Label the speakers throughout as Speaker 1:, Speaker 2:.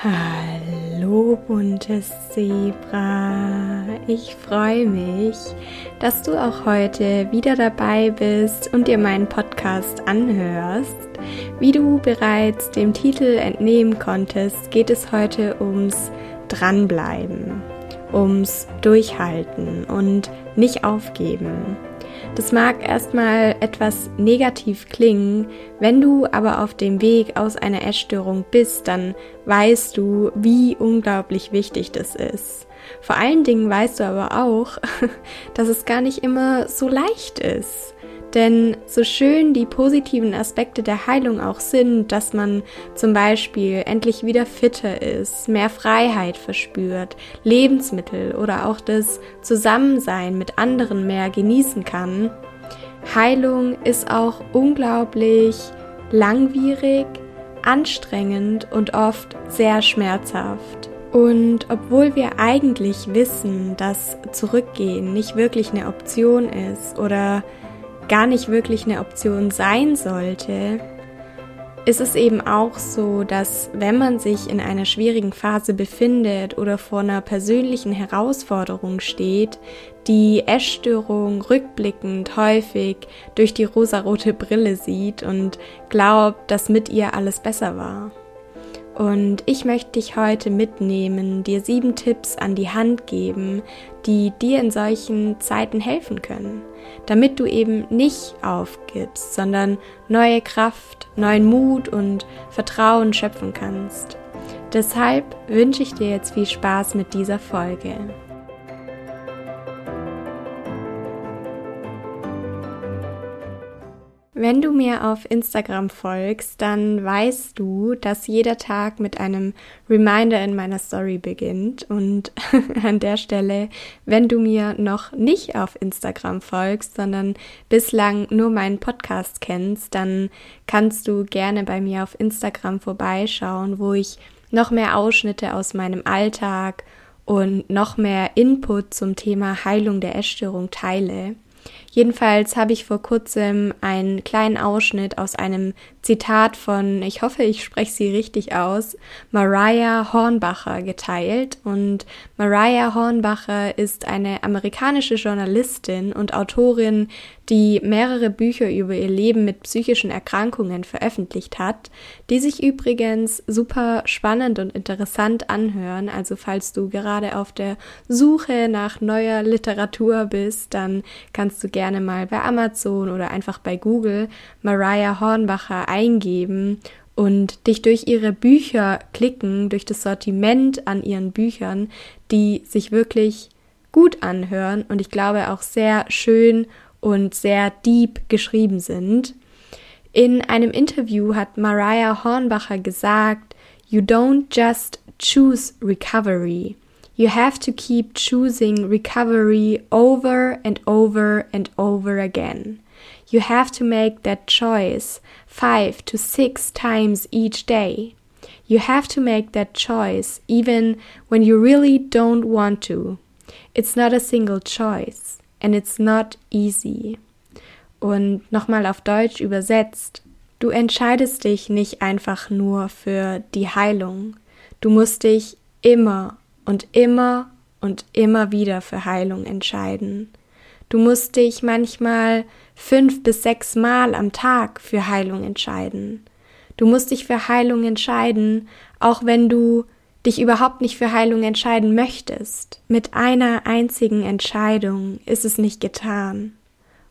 Speaker 1: Hallo buntes Zebra, ich freue mich, dass du auch heute wieder dabei bist und dir meinen Podcast anhörst. Wie du bereits dem Titel entnehmen konntest, geht es heute ums Dranbleiben, ums Durchhalten und nicht aufgeben. Das mag erstmal etwas negativ klingen, wenn du aber auf dem Weg aus einer Essstörung bist, dann weißt du, wie unglaublich wichtig das ist. Vor allen Dingen weißt du aber auch, dass es gar nicht immer so leicht ist. Denn so schön die positiven Aspekte der Heilung auch sind, dass man zum Beispiel endlich wieder fitter ist, mehr Freiheit verspürt, Lebensmittel oder auch das Zusammensein mit anderen mehr genießen kann, Heilung ist auch unglaublich langwierig, anstrengend und oft sehr schmerzhaft. Und obwohl wir eigentlich wissen, dass Zurückgehen nicht wirklich eine Option ist oder gar nicht wirklich eine Option sein sollte, ist es eben auch so, dass wenn man sich in einer schwierigen Phase befindet oder vor einer persönlichen Herausforderung steht, die Essstörung rückblickend häufig durch die rosarote Brille sieht und glaubt, dass mit ihr alles besser war. Und ich möchte dich heute mitnehmen, dir sieben Tipps an die Hand geben, die dir in solchen Zeiten helfen können, damit du eben nicht aufgibst, sondern neue Kraft, neuen Mut und Vertrauen schöpfen kannst. Deshalb wünsche ich dir jetzt viel Spaß mit dieser Folge. Wenn du mir auf Instagram folgst, dann weißt du, dass jeder Tag mit einem Reminder in meiner Story beginnt. Und an der Stelle, wenn du mir noch nicht auf Instagram folgst, sondern bislang nur meinen Podcast kennst, dann kannst du gerne bei mir auf Instagram vorbeischauen, wo ich noch mehr Ausschnitte aus meinem Alltag und noch mehr Input zum Thema Heilung der Essstörung teile. Jedenfalls habe ich vor kurzem einen kleinen Ausschnitt aus einem Zitat von, ich hoffe, ich spreche sie richtig aus, Mariah Hornbacher geteilt. Und Mariah Hornbacher ist eine amerikanische Journalistin und Autorin, die mehrere Bücher über ihr Leben mit psychischen Erkrankungen veröffentlicht hat, die sich übrigens super spannend und interessant anhören. Also falls du gerade auf der Suche nach neuer Literatur bist, dann kannst du gerne mal bei Amazon oder einfach bei Google Mariah Hornbacher eingeben und dich durch ihre Bücher klicken, durch das Sortiment an ihren Büchern, die sich wirklich gut anhören und ich glaube auch sehr schön und sehr deep geschrieben sind. In einem Interview hat Mariah Hornbacher gesagt, You don't just choose recovery. You have to keep choosing recovery over and over and over again. You have to make that choice five to six times each day. You have to make that choice even when you really don't want to. It's not a single choice and it's not easy. Und nochmal auf Deutsch übersetzt, du entscheidest dich nicht einfach nur für die Heilung. Du musst dich immer und immer und immer wieder für Heilung entscheiden. Du musst dich manchmal fünf bis sechs Mal am Tag für Heilung entscheiden. Du musst dich für Heilung entscheiden, auch wenn du dich überhaupt nicht für Heilung entscheiden möchtest. Mit einer einzigen Entscheidung ist es nicht getan.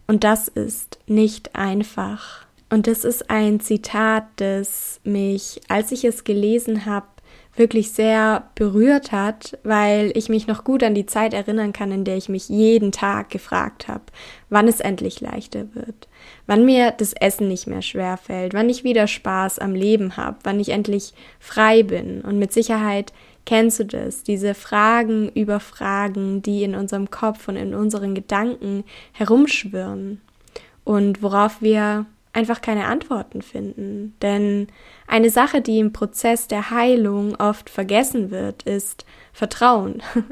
Speaker 1: Und das ist nicht einfach. Und das ist ein Zitat, das mich, als ich es gelesen habe, wirklich sehr berührt hat, weil ich mich noch gut an die Zeit erinnern kann, in der ich mich jeden Tag gefragt habe, wann es endlich leichter wird, wann mir das Essen nicht mehr schwer fällt, wann ich wieder Spaß am Leben habe, wann ich endlich frei bin. Und mit Sicherheit kennst du das, diese Fragen über Fragen, die in unserem Kopf und in unseren Gedanken herumschwirren und worauf wir einfach keine Antworten finden. Denn eine Sache, die im Prozess der Heilung oft vergessen wird, ist Vertrauen.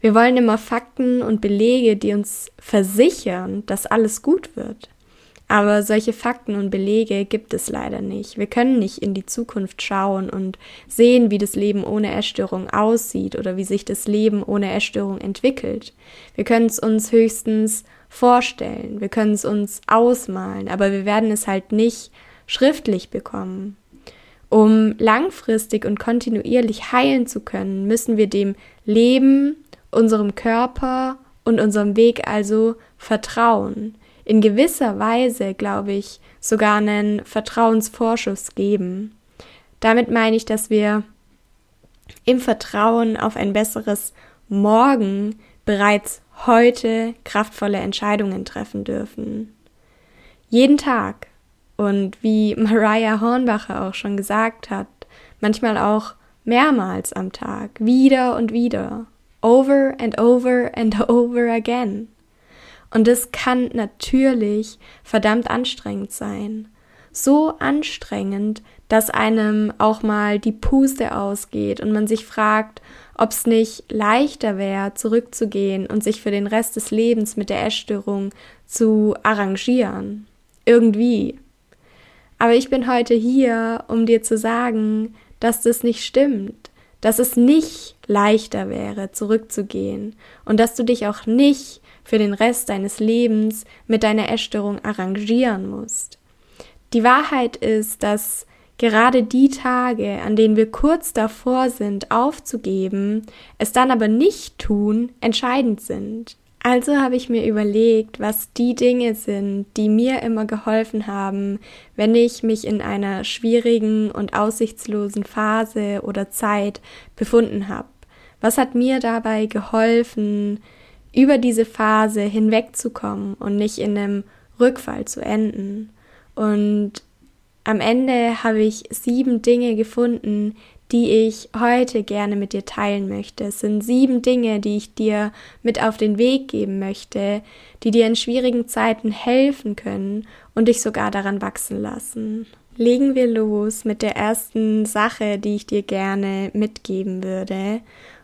Speaker 1: Wir wollen immer Fakten und Belege, die uns versichern, dass alles gut wird. Aber solche Fakten und Belege gibt es leider nicht. Wir können nicht in die Zukunft schauen und sehen, wie das Leben ohne Essstörung aussieht oder wie sich das Leben ohne Essstörung entwickelt. Wir können es uns höchstens vorstellen, wir können es uns ausmalen, aber wir werden es halt nicht schriftlich bekommen. Um langfristig und kontinuierlich heilen zu können, müssen wir dem Leben, unserem Körper und unserem Weg also vertrauen. In gewisser Weise, glaube ich, sogar einen Vertrauensvorschuss geben. Damit meine ich, dass wir im Vertrauen auf ein besseres Morgen bereits heute kraftvolle Entscheidungen treffen dürfen. Jeden Tag und wie Mariah Hornbacher auch schon gesagt hat, manchmal auch mehrmals am Tag, wieder und wieder, over and over and over again. Und es kann natürlich verdammt anstrengend sein. So anstrengend, dass einem auch mal die Puste ausgeht und man sich fragt, ob es nicht leichter wäre, zurückzugehen und sich für den Rest des Lebens mit der Essstörung zu arrangieren. Irgendwie. Aber ich bin heute hier, um dir zu sagen, dass das nicht stimmt, dass es nicht leichter wäre, zurückzugehen und dass du dich auch nicht für den Rest deines Lebens mit deiner Essstörung arrangieren musst. Die Wahrheit ist, dass gerade die Tage, an denen wir kurz davor sind, aufzugeben, es dann aber nicht tun, entscheidend sind. Also habe ich mir überlegt, was die Dinge sind, die mir immer geholfen haben, wenn ich mich in einer schwierigen und aussichtslosen Phase oder Zeit befunden habe. Was hat mir dabei geholfen, über diese Phase hinwegzukommen und nicht in einem Rückfall zu enden? Und am Ende habe ich sieben Dinge gefunden, die ich heute gerne mit dir teilen möchte. Es sind sieben Dinge, die ich dir mit auf den Weg geben möchte, die dir in schwierigen Zeiten helfen können und dich sogar daran wachsen lassen. Legen wir los mit der ersten Sache, die ich dir gerne mitgeben würde.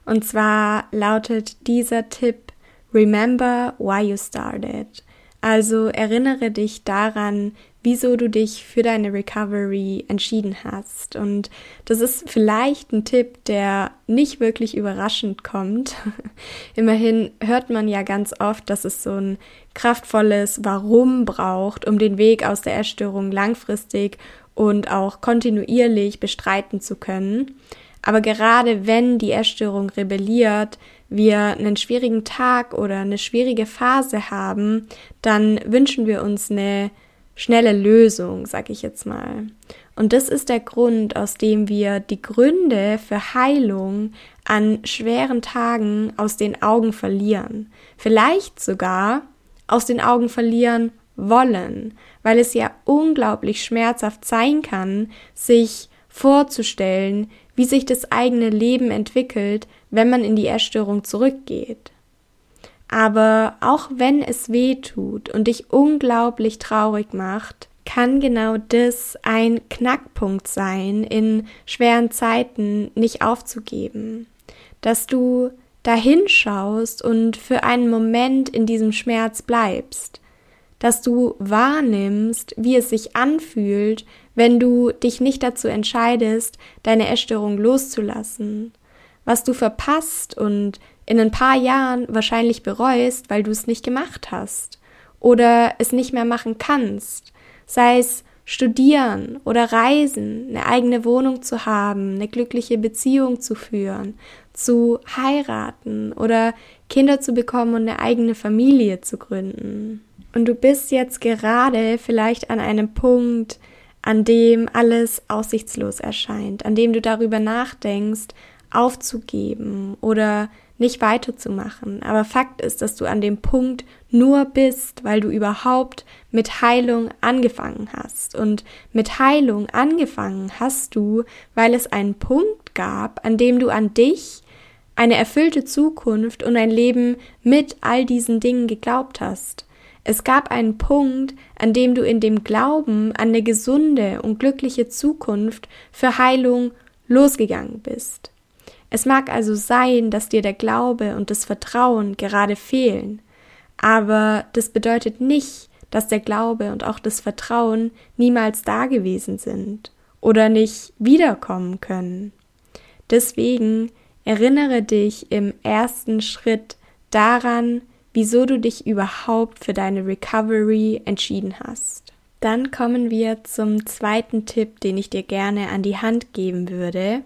Speaker 1: Und zwar lautet dieser Tipp Remember why you started. Also erinnere dich daran, wieso du dich für deine Recovery entschieden hast. Und das ist vielleicht ein Tipp, der nicht wirklich überraschend kommt. Immerhin hört man ja ganz oft, dass es so ein kraftvolles Warum braucht, um den Weg aus der Essstörung langfristig und auch kontinuierlich bestreiten zu können. Aber gerade wenn die Essstörung rebelliert, wir einen schwierigen Tag oder eine schwierige Phase haben, dann wünschen wir uns eine schnelle Lösung, sag ich jetzt mal. Und das ist der Grund, aus dem wir die Gründe für Heilung an schweren Tagen aus den Augen verlieren. Vielleicht sogar aus den Augen verlieren wollen, weil es ja unglaublich schmerzhaft sein kann, sich vorzustellen, wie sich das eigene Leben entwickelt, wenn man in die Erstörung zurückgeht. Aber auch wenn es weh tut und dich unglaublich traurig macht, kann genau das ein Knackpunkt sein, in schweren Zeiten nicht aufzugeben. Dass du dahin schaust und für einen Moment in diesem Schmerz bleibst. Dass du wahrnimmst, wie es sich anfühlt, wenn du dich nicht dazu entscheidest, deine Essstörung loszulassen. Was du verpasst und in ein paar Jahren wahrscheinlich bereust, weil du es nicht gemacht hast oder es nicht mehr machen kannst, sei es studieren oder reisen, eine eigene Wohnung zu haben, eine glückliche Beziehung zu führen, zu heiraten oder Kinder zu bekommen und eine eigene Familie zu gründen. Und du bist jetzt gerade vielleicht an einem Punkt, an dem alles aussichtslos erscheint, an dem du darüber nachdenkst, aufzugeben oder nicht weiterzumachen. Aber Fakt ist, dass du an dem Punkt nur bist, weil du überhaupt mit Heilung angefangen hast. Und mit Heilung angefangen hast du, weil es einen Punkt gab, an dem du an dich, eine erfüllte Zukunft und ein Leben mit all diesen Dingen geglaubt hast. Es gab einen Punkt, an dem du in dem Glauben an eine gesunde und glückliche Zukunft für Heilung losgegangen bist. Es mag also sein, dass dir der Glaube und das Vertrauen gerade fehlen, aber das bedeutet nicht, dass der Glaube und auch das Vertrauen niemals da gewesen sind oder nicht wiederkommen können. Deswegen erinnere dich im ersten Schritt daran, wieso du dich überhaupt für deine Recovery entschieden hast. Dann kommen wir zum zweiten Tipp, den ich dir gerne an die Hand geben würde.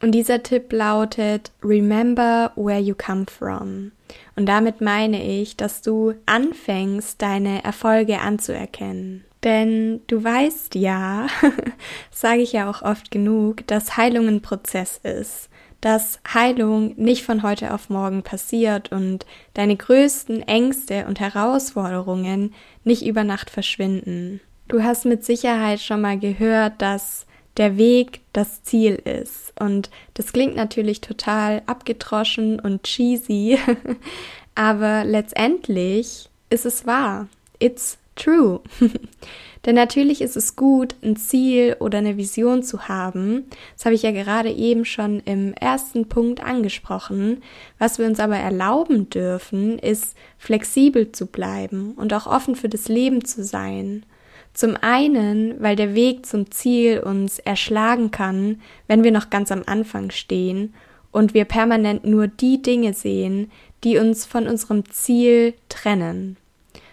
Speaker 1: Und dieser Tipp lautet Remember where you come from. Und damit meine ich, dass du anfängst, deine Erfolge anzuerkennen. Denn du weißt ja, sage ich ja auch oft genug, dass Heilung ein Prozess ist dass Heilung nicht von heute auf morgen passiert und deine größten Ängste und Herausforderungen nicht über Nacht verschwinden. Du hast mit Sicherheit schon mal gehört, dass der Weg das Ziel ist. Und das klingt natürlich total abgedroschen und cheesy, aber letztendlich ist es wahr. It's true. Denn natürlich ist es gut, ein Ziel oder eine Vision zu haben. Das habe ich ja gerade eben schon im ersten Punkt angesprochen. Was wir uns aber erlauben dürfen, ist flexibel zu bleiben und auch offen für das Leben zu sein. Zum einen, weil der Weg zum Ziel uns erschlagen kann, wenn wir noch ganz am Anfang stehen und wir permanent nur die Dinge sehen, die uns von unserem Ziel trennen.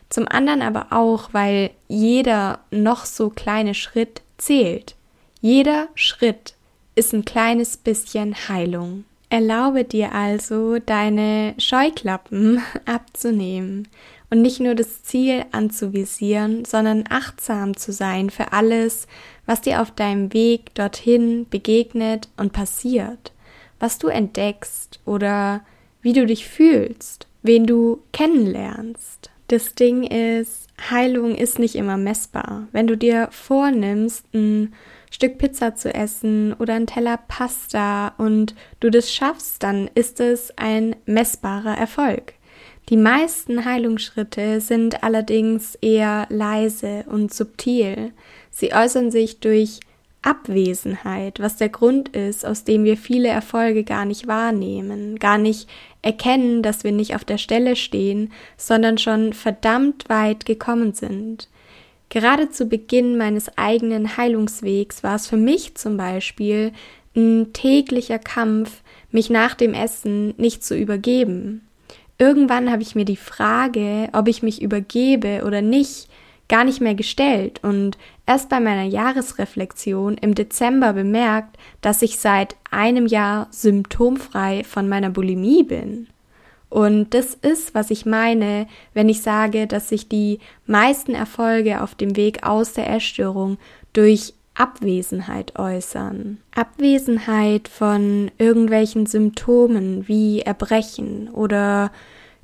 Speaker 1: Zum anderen aber auch, weil jeder noch so kleine Schritt zählt. Jeder Schritt ist ein kleines bisschen Heilung. Erlaube dir also, deine Scheuklappen abzunehmen und nicht nur das Ziel anzuvisieren, sondern achtsam zu sein für alles, was dir auf deinem Weg dorthin begegnet und passiert, was du entdeckst oder wie du dich fühlst, wen du kennenlernst. Das Ding ist, Heilung ist nicht immer messbar. Wenn du dir vornimmst, ein Stück Pizza zu essen oder ein Teller Pasta und du das schaffst, dann ist es ein messbarer Erfolg. Die meisten Heilungsschritte sind allerdings eher leise und subtil. Sie äußern sich durch Abwesenheit, was der Grund ist, aus dem wir viele Erfolge gar nicht wahrnehmen, gar nicht erkennen, dass wir nicht auf der Stelle stehen, sondern schon verdammt weit gekommen sind. Gerade zu Beginn meines eigenen Heilungswegs war es für mich zum Beispiel ein täglicher Kampf, mich nach dem Essen nicht zu übergeben. Irgendwann habe ich mir die Frage, ob ich mich übergebe oder nicht, gar nicht mehr gestellt und erst bei meiner Jahresreflexion im Dezember bemerkt, dass ich seit einem Jahr symptomfrei von meiner Bulimie bin. Und das ist, was ich meine, wenn ich sage, dass sich die meisten Erfolge auf dem Weg aus der Essstörung durch Abwesenheit äußern. Abwesenheit von irgendwelchen Symptomen wie Erbrechen oder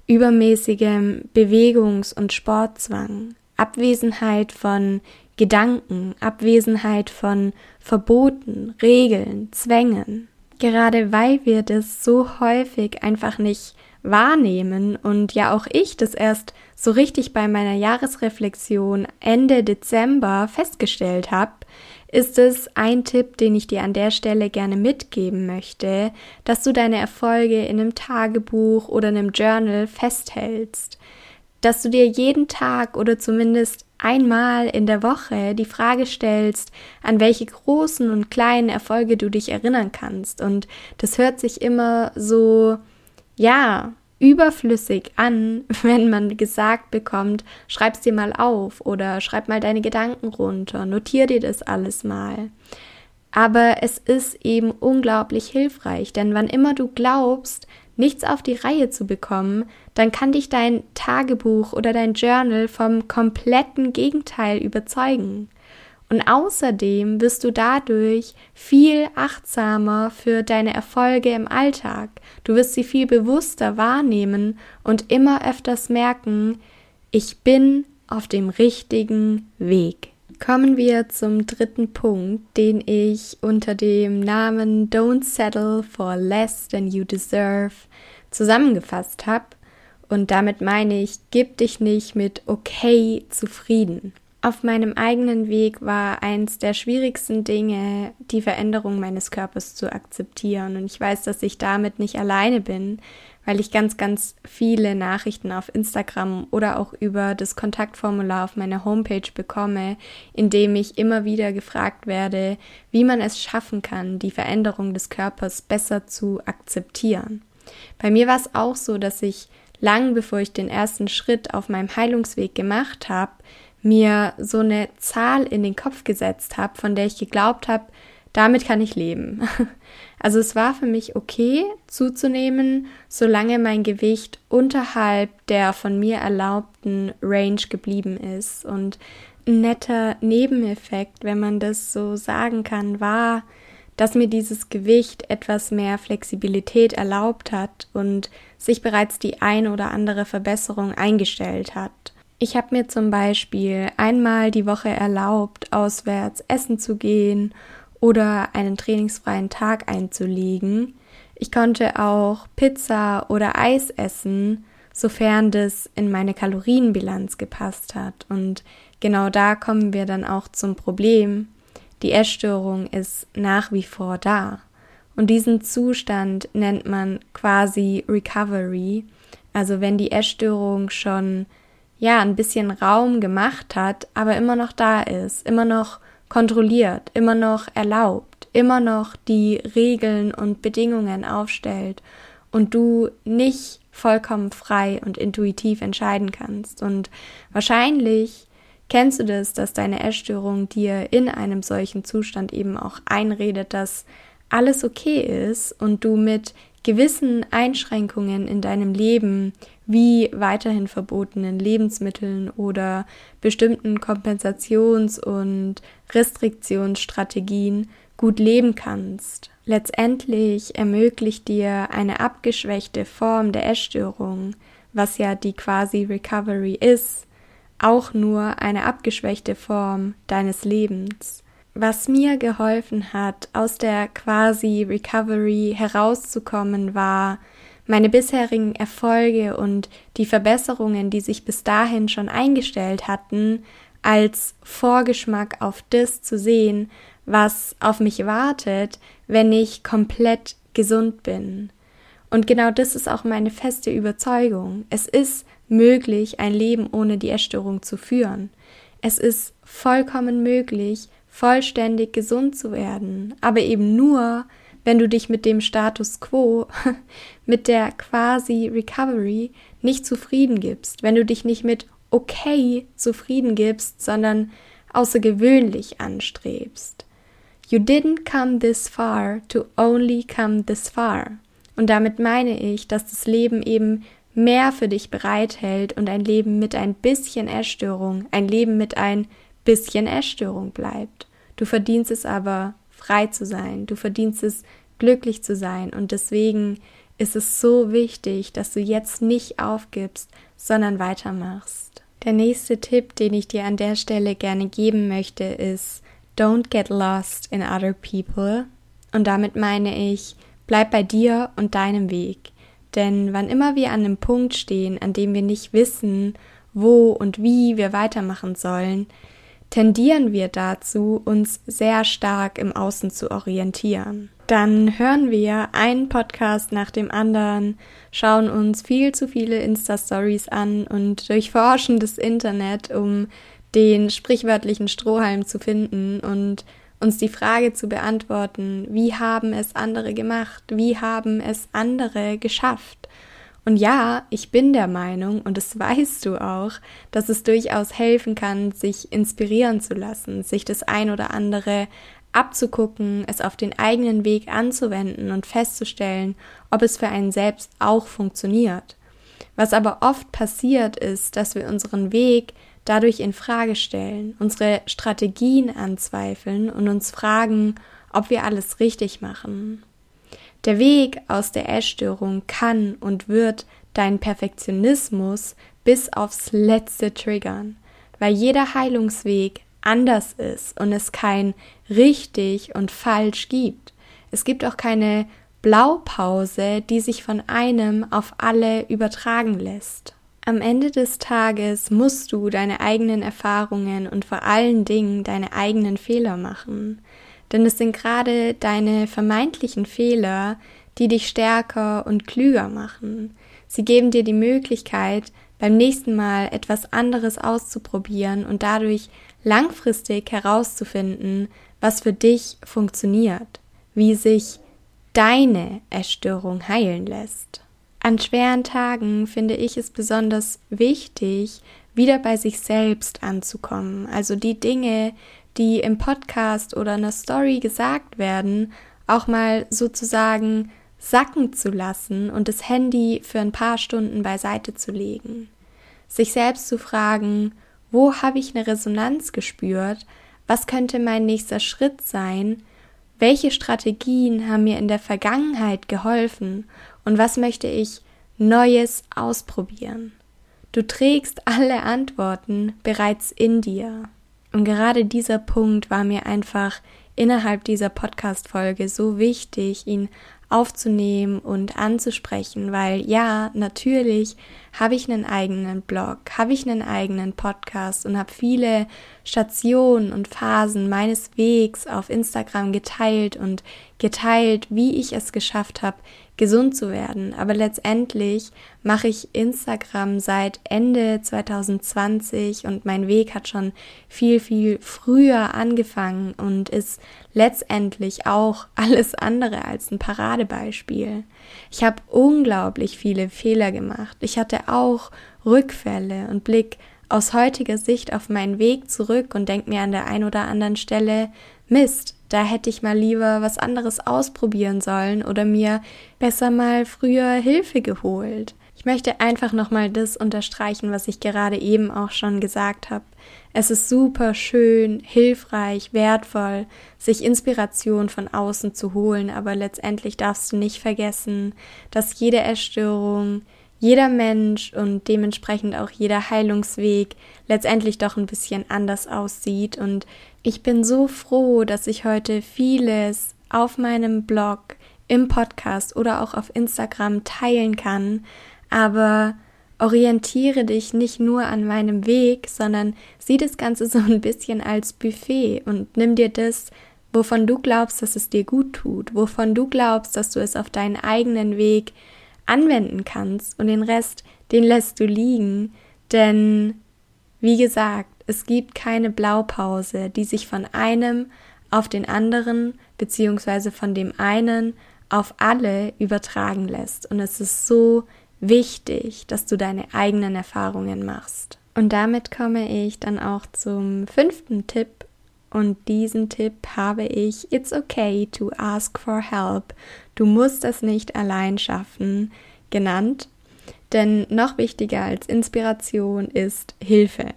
Speaker 1: übermäßigem Bewegungs- und Sportzwang. Abwesenheit von Gedanken, Abwesenheit von Verboten, Regeln, Zwängen. Gerade weil wir das so häufig einfach nicht wahrnehmen und ja auch ich das erst so richtig bei meiner Jahresreflexion Ende Dezember festgestellt habe, ist es ein Tipp, den ich dir an der Stelle gerne mitgeben möchte, dass du deine Erfolge in einem Tagebuch oder einem Journal festhältst dass du dir jeden Tag oder zumindest einmal in der Woche die Frage stellst, an welche großen und kleinen Erfolge du dich erinnern kannst. Und das hört sich immer so, ja, überflüssig an, wenn man gesagt bekommt, schreib's dir mal auf oder schreib mal deine Gedanken runter, notier dir das alles mal. Aber es ist eben unglaublich hilfreich, denn wann immer du glaubst, nichts auf die Reihe zu bekommen, dann kann dich dein Tagebuch oder dein Journal vom kompletten Gegenteil überzeugen. Und außerdem wirst du dadurch viel achtsamer für deine Erfolge im Alltag. Du wirst sie viel bewusster wahrnehmen und immer öfters merken, ich bin auf dem richtigen Weg. Kommen wir zum dritten Punkt, den ich unter dem Namen Don't Settle for Less Than You Deserve zusammengefasst habe. Und damit meine ich, gib dich nicht mit okay zufrieden. Auf meinem eigenen Weg war eins der schwierigsten Dinge, die Veränderung meines Körpers zu akzeptieren. Und ich weiß, dass ich damit nicht alleine bin, weil ich ganz, ganz viele Nachrichten auf Instagram oder auch über das Kontaktformular auf meiner Homepage bekomme, in dem ich immer wieder gefragt werde, wie man es schaffen kann, die Veränderung des Körpers besser zu akzeptieren. Bei mir war es auch so, dass ich lang bevor ich den ersten Schritt auf meinem Heilungsweg gemacht habe, mir so eine Zahl in den Kopf gesetzt habe, von der ich geglaubt habe, damit kann ich leben. Also es war für mich okay zuzunehmen, solange mein Gewicht unterhalb der von mir erlaubten Range geblieben ist. Und ein netter Nebeneffekt, wenn man das so sagen kann, war, dass mir dieses Gewicht etwas mehr Flexibilität erlaubt hat und sich bereits die ein oder andere Verbesserung eingestellt hat. Ich habe mir zum Beispiel einmal die Woche erlaubt, auswärts essen zu gehen oder einen trainingsfreien Tag einzulegen. Ich konnte auch Pizza oder Eis essen, sofern das in meine Kalorienbilanz gepasst hat. Und genau da kommen wir dann auch zum Problem. Die Essstörung ist nach wie vor da. Und diesen Zustand nennt man quasi Recovery. Also wenn die Essstörung schon ja, ein bisschen Raum gemacht hat, aber immer noch da ist, immer noch kontrolliert, immer noch erlaubt, immer noch die Regeln und Bedingungen aufstellt und du nicht vollkommen frei und intuitiv entscheiden kannst. Und wahrscheinlich kennst du das, dass deine Essstörung dir in einem solchen Zustand eben auch einredet, dass alles okay ist und du mit gewissen Einschränkungen in deinem Leben wie weiterhin verbotenen Lebensmitteln oder bestimmten Kompensations- und Restriktionsstrategien gut leben kannst. Letztendlich ermöglicht dir eine abgeschwächte Form der Essstörung, was ja die quasi Recovery ist, auch nur eine abgeschwächte Form deines Lebens. Was mir geholfen hat, aus der quasi Recovery herauszukommen, war, meine bisherigen Erfolge und die Verbesserungen, die sich bis dahin schon eingestellt hatten, als Vorgeschmack auf das zu sehen, was auf mich wartet, wenn ich komplett gesund bin. Und genau das ist auch meine feste Überzeugung. Es ist möglich, ein Leben ohne die Essstörung zu führen. Es ist vollkommen möglich, vollständig gesund zu werden, aber eben nur, wenn du dich mit dem Status quo, mit der quasi Recovery nicht zufrieden gibst, wenn du dich nicht mit okay zufrieden gibst, sondern außergewöhnlich anstrebst. You didn't come this far to only come this far. Und damit meine ich, dass das Leben eben mehr für dich bereithält und ein Leben mit ein bisschen Essstörung, ein Leben mit ein bisschen Essstörung bleibt. Du verdienst es aber, frei zu sein. Du verdienst es, glücklich zu sein. Und deswegen ist es so wichtig, dass du jetzt nicht aufgibst, sondern weitermachst. Der nächste Tipp, den ich dir an der Stelle gerne geben möchte, ist Don't get lost in other people. Und damit meine ich, bleib bei dir und deinem Weg. Denn wann immer wir an einem Punkt stehen, an dem wir nicht wissen, wo und wie wir weitermachen sollen, tendieren wir dazu, uns sehr stark im Außen zu orientieren. Dann hören wir einen Podcast nach dem anderen, schauen uns viel zu viele Insta-Stories an und durchforschen das Internet, um den sprichwörtlichen Strohhalm zu finden und uns die Frage zu beantworten, wie haben es andere gemacht, wie haben es andere geschafft. Und ja, ich bin der Meinung, und das weißt du auch, dass es durchaus helfen kann, sich inspirieren zu lassen, sich das ein oder andere abzugucken, es auf den eigenen Weg anzuwenden und festzustellen, ob es für einen selbst auch funktioniert. Was aber oft passiert ist, dass wir unseren Weg dadurch in Frage stellen, unsere Strategien anzweifeln und uns fragen, ob wir alles richtig machen. Der Weg aus der Essstörung kann und wird deinen Perfektionismus bis aufs letzte triggern, weil jeder Heilungsweg anders ist und es kein richtig und falsch gibt. Es gibt auch keine Blaupause, die sich von einem auf alle übertragen lässt. Am Ende des Tages musst du deine eigenen Erfahrungen und vor allen Dingen deine eigenen Fehler machen. Denn es sind gerade deine vermeintlichen Fehler, die dich stärker und klüger machen. Sie geben dir die Möglichkeit, beim nächsten Mal etwas anderes auszuprobieren und dadurch langfristig herauszufinden, was für dich funktioniert, wie sich deine Erstörung heilen lässt. An schweren Tagen finde ich es besonders wichtig, wieder bei sich selbst anzukommen. Also die Dinge, die im Podcast oder in der Story gesagt werden, auch mal sozusagen sacken zu lassen und das Handy für ein paar Stunden beiseite zu legen. Sich selbst zu fragen, wo habe ich eine Resonanz gespürt? Was könnte mein nächster Schritt sein? Welche Strategien haben mir in der Vergangenheit geholfen und was möchte ich Neues ausprobieren? Du trägst alle Antworten bereits in dir. Und gerade dieser Punkt war mir einfach innerhalb dieser Podcast-Folge so wichtig, ihn aufzunehmen und anzusprechen, weil ja, natürlich habe ich einen eigenen Blog, habe ich einen eigenen Podcast und habe viele Stationen und Phasen meines Wegs auf Instagram geteilt und geteilt, wie ich es geschafft habe, gesund zu werden. Aber letztendlich mache ich Instagram seit Ende 2020 und mein Weg hat schon viel, viel früher angefangen und ist letztendlich auch alles andere als ein Paradebeispiel. Ich habe unglaublich viele Fehler gemacht. Ich hatte auch Rückfälle und Blick aus heutiger Sicht auf meinen Weg zurück und denke mir an der einen oder anderen Stelle, Mist, da hätte ich mal lieber was anderes ausprobieren sollen oder mir besser mal früher Hilfe geholt. Ich möchte einfach nochmal das unterstreichen, was ich gerade eben auch schon gesagt habe. Es ist super schön, hilfreich, wertvoll, sich Inspiration von außen zu holen, aber letztendlich darfst du nicht vergessen, dass jede Erstörung, jeder Mensch und dementsprechend auch jeder Heilungsweg letztendlich doch ein bisschen anders aussieht. Und ich bin so froh, dass ich heute vieles auf meinem Blog, im Podcast oder auch auf Instagram teilen kann, aber orientiere dich nicht nur an meinem Weg, sondern sieh das Ganze so ein bisschen als Buffet und nimm dir das, wovon du glaubst, dass es dir gut tut, wovon du glaubst, dass du es auf deinen eigenen Weg anwenden kannst und den Rest, den lässt du liegen, denn wie gesagt, es gibt keine Blaupause, die sich von einem auf den anderen beziehungsweise von dem einen auf alle übertragen lässt und es ist so wichtig, dass du deine eigenen Erfahrungen machst. Und damit komme ich dann auch zum fünften Tipp. Und diesen Tipp habe ich It's okay to ask for help. Du musst es nicht allein schaffen genannt. Denn noch wichtiger als Inspiration ist Hilfe.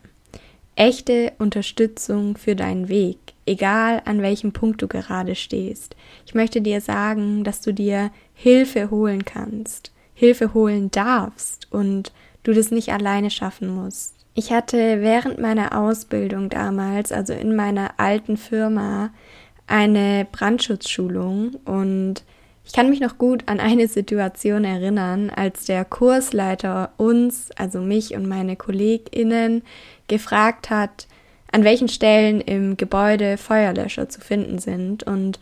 Speaker 1: Echte Unterstützung für deinen Weg, egal an welchem Punkt du gerade stehst. Ich möchte dir sagen, dass du dir Hilfe holen kannst. Hilfe holen darfst und du das nicht alleine schaffen musst. Ich hatte während meiner Ausbildung damals, also in meiner alten Firma, eine Brandschutzschulung und ich kann mich noch gut an eine Situation erinnern, als der Kursleiter uns, also mich und meine KollegInnen, gefragt hat, an welchen Stellen im Gebäude Feuerlöscher zu finden sind und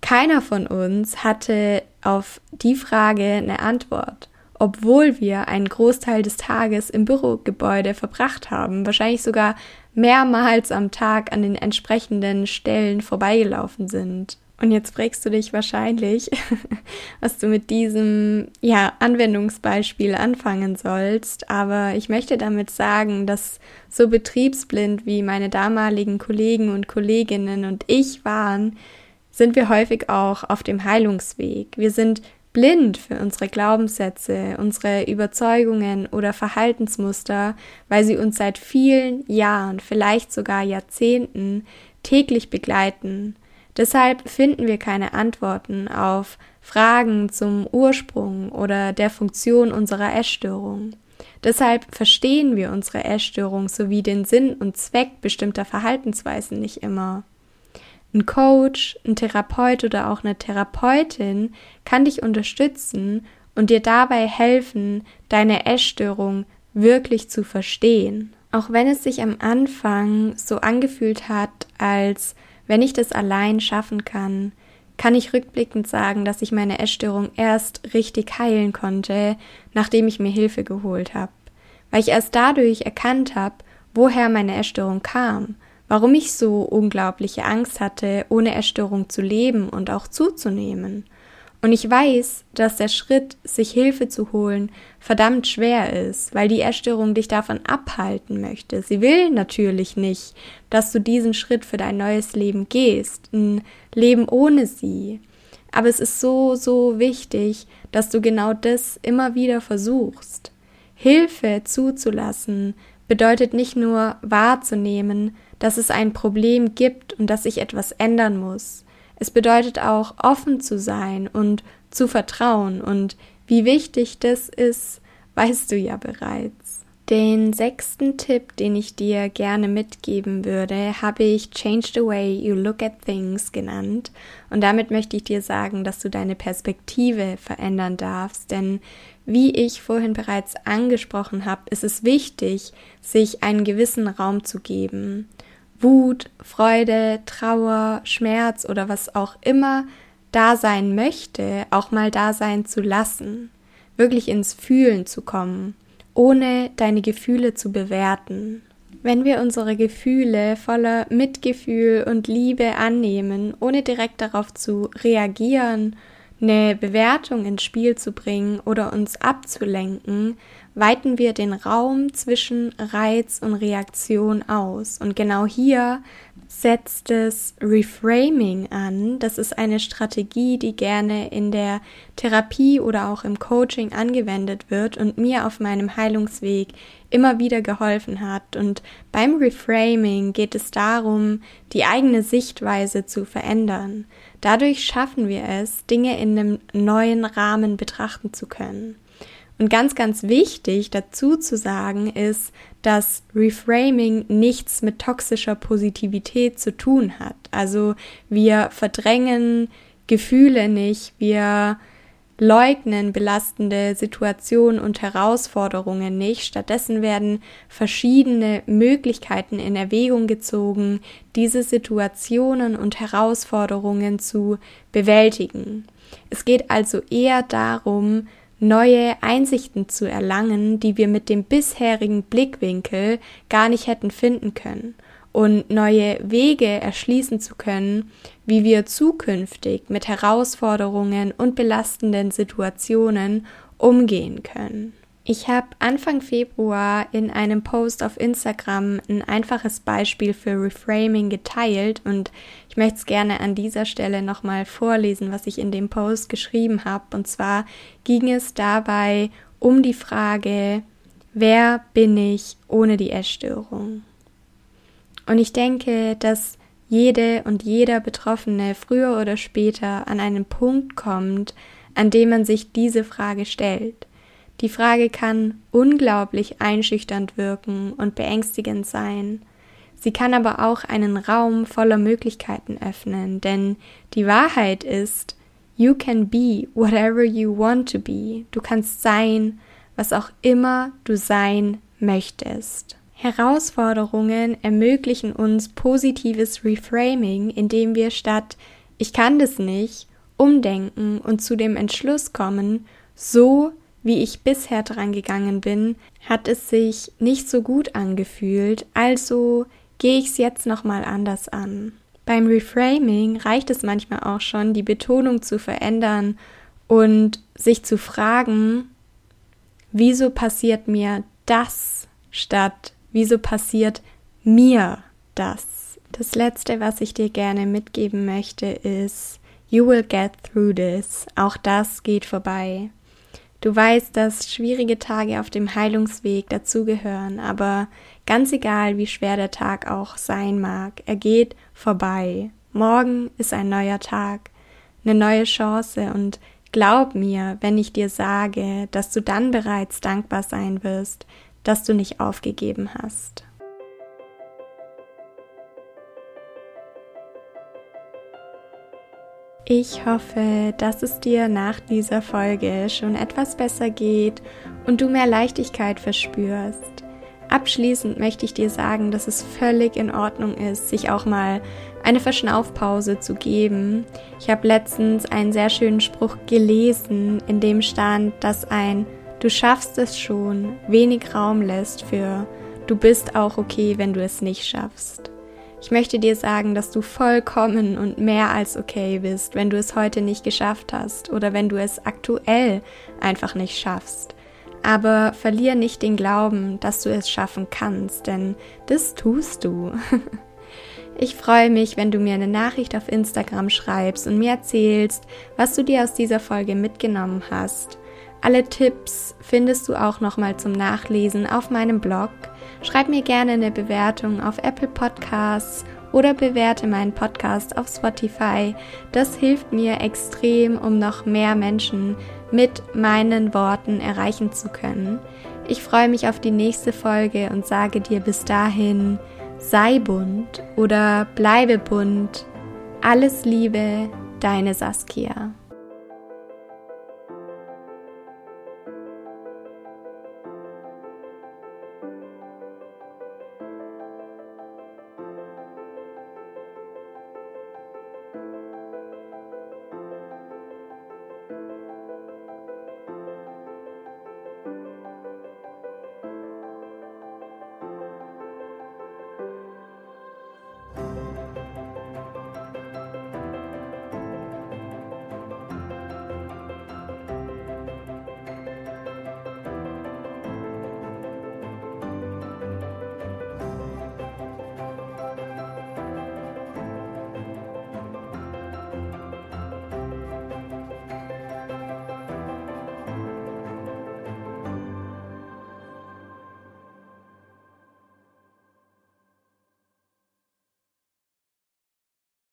Speaker 1: keiner von uns hatte auf die Frage eine Antwort, obwohl wir einen Großteil des Tages im Bürogebäude verbracht haben, wahrscheinlich sogar mehrmals am Tag an den entsprechenden Stellen vorbeigelaufen sind. Und jetzt fragst du dich wahrscheinlich, was du mit diesem ja, Anwendungsbeispiel anfangen sollst. Aber ich möchte damit sagen, dass so betriebsblind wie meine damaligen Kollegen und Kolleginnen und ich waren, sind wir häufig auch auf dem Heilungsweg. Wir sind blind für unsere Glaubenssätze, unsere Überzeugungen oder Verhaltensmuster, weil sie uns seit vielen Jahren, vielleicht sogar Jahrzehnten täglich begleiten. Deshalb finden wir keine Antworten auf Fragen zum Ursprung oder der Funktion unserer Essstörung. Deshalb verstehen wir unsere Essstörung sowie den Sinn und Zweck bestimmter Verhaltensweisen nicht immer. Ein Coach, ein Therapeut oder auch eine Therapeutin kann dich unterstützen und dir dabei helfen, deine Essstörung wirklich zu verstehen. Auch wenn es sich am Anfang so angefühlt hat, als wenn ich das allein schaffen kann, kann ich rückblickend sagen, dass ich meine Essstörung erst richtig heilen konnte, nachdem ich mir Hilfe geholt habe, weil ich erst dadurch erkannt habe, woher meine Essstörung kam, warum ich so unglaubliche Angst hatte, ohne Essstörung zu leben und auch zuzunehmen. Und ich weiß, dass der Schritt, sich Hilfe zu holen, verdammt schwer ist, weil die Essstörung dich davon abhalten möchte. Sie will natürlich nicht, dass du diesen Schritt für dein neues Leben gehst, ein Leben ohne sie. Aber es ist so, so wichtig, dass du genau das immer wieder versuchst. Hilfe zuzulassen bedeutet nicht nur wahrzunehmen, dass es ein Problem gibt und dass sich etwas ändern muss. Es bedeutet auch offen zu sein und zu vertrauen und wie wichtig das ist, weißt du ja bereits. Den sechsten Tipp, den ich dir gerne mitgeben würde, habe ich Change the Way You Look at Things genannt. Und damit möchte ich dir sagen, dass du deine Perspektive verändern darfst. Denn wie ich vorhin bereits angesprochen habe, ist es wichtig, sich einen gewissen Raum zu geben. Wut, Freude, Trauer, Schmerz oder was auch immer da sein möchte, auch mal da sein zu lassen, wirklich ins Fühlen zu kommen, ohne deine Gefühle zu bewerten. Wenn wir unsere Gefühle voller Mitgefühl und Liebe annehmen, ohne direkt darauf zu reagieren, eine Bewertung ins Spiel zu bringen oder uns abzulenken, weiten wir den Raum zwischen Reiz und Reaktion aus. Und genau hier setzt es Reframing an. Das ist eine Strategie, die gerne in der Therapie oder auch im Coaching angewendet wird und mir auf meinem Heilungsweg immer wieder geholfen hat. Und beim Reframing geht es darum, die eigene Sichtweise zu verändern. Dadurch schaffen wir es, Dinge in einem neuen Rahmen betrachten zu können. Und ganz, ganz wichtig dazu zu sagen ist, dass Reframing nichts mit toxischer Positivität zu tun hat. Also wir verdrängen Gefühle nicht, wir leugnen belastende Situationen und Herausforderungen nicht. Stattdessen werden verschiedene Möglichkeiten in Erwägung gezogen, diese Situationen und Herausforderungen zu bewältigen. Es geht also eher darum, neue Einsichten zu erlangen, die wir mit dem bisherigen Blickwinkel gar nicht hätten finden können und neue Wege erschließen zu können, wie wir zukünftig mit Herausforderungen und belastenden Situationen umgehen können. Ich habe Anfang Februar in einem Post auf Instagram ein einfaches Beispiel für Reframing geteilt und ich möchte es gerne an dieser Stelle nochmal vorlesen, was ich in dem Post geschrieben habe. Und zwar ging es dabei um die Frage, wer bin ich ohne die Essstörung? Und ich denke, dass jede und jeder Betroffene früher oder später an einen Punkt kommt, an dem man sich diese Frage stellt. Die Frage kann unglaublich einschüchternd wirken und beängstigend sein. Sie kann aber auch einen Raum voller Möglichkeiten öffnen, denn die Wahrheit ist, you can be whatever you want to be. Du kannst sein, was auch immer du sein möchtest. Herausforderungen ermöglichen uns positives Reframing, indem wir statt ich kann das nicht umdenken und zu dem Entschluss kommen, so wie ich bisher dran gegangen bin, hat es sich nicht so gut angefühlt, also gehe ich es jetzt nochmal anders an. Beim Reframing reicht es manchmal auch schon, die Betonung zu verändern und sich zu fragen, wieso passiert mir das statt wieso passiert mir das? Das letzte, was ich dir gerne mitgeben möchte, ist, you will get through this. Auch das geht vorbei. Du weißt, dass schwierige Tage auf dem Heilungsweg dazugehören, aber ganz egal, wie schwer der Tag auch sein mag, er geht vorbei. Morgen ist ein neuer Tag, eine neue Chance und glaub mir, wenn ich dir sage, dass du dann bereits dankbar sein wirst, dass du nicht aufgegeben hast. Ich hoffe, dass es dir nach dieser Folge schon etwas besser geht und du mehr Leichtigkeit verspürst. Abschließend möchte ich dir sagen, dass es völlig in Ordnung ist, sich auch mal eine Verschnaufpause zu geben. Ich habe letztens einen sehr schönen Spruch gelesen, in dem stand, dass ein Du schaffst es schon wenig Raum lässt für Du bist auch okay, wenn du es nicht schaffst. Ich möchte dir sagen, dass du vollkommen und mehr als okay bist, wenn du es heute nicht geschafft hast oder wenn du es aktuell einfach nicht schaffst. Aber verlier nicht den Glauben, dass du es schaffen kannst, denn das tust du. Ich freue mich, wenn du mir eine Nachricht auf Instagram schreibst und mir erzählst, was du dir aus dieser Folge mitgenommen hast. Alle Tipps findest du auch nochmal zum Nachlesen auf meinem Blog. Schreib mir gerne eine Bewertung auf Apple Podcasts oder bewerte meinen Podcast auf Spotify. Das hilft mir extrem, um noch mehr Menschen mit meinen Worten erreichen zu können. Ich freue mich auf die nächste Folge und sage dir bis dahin, sei bunt oder bleibe bunt. Alles Liebe, deine Saskia.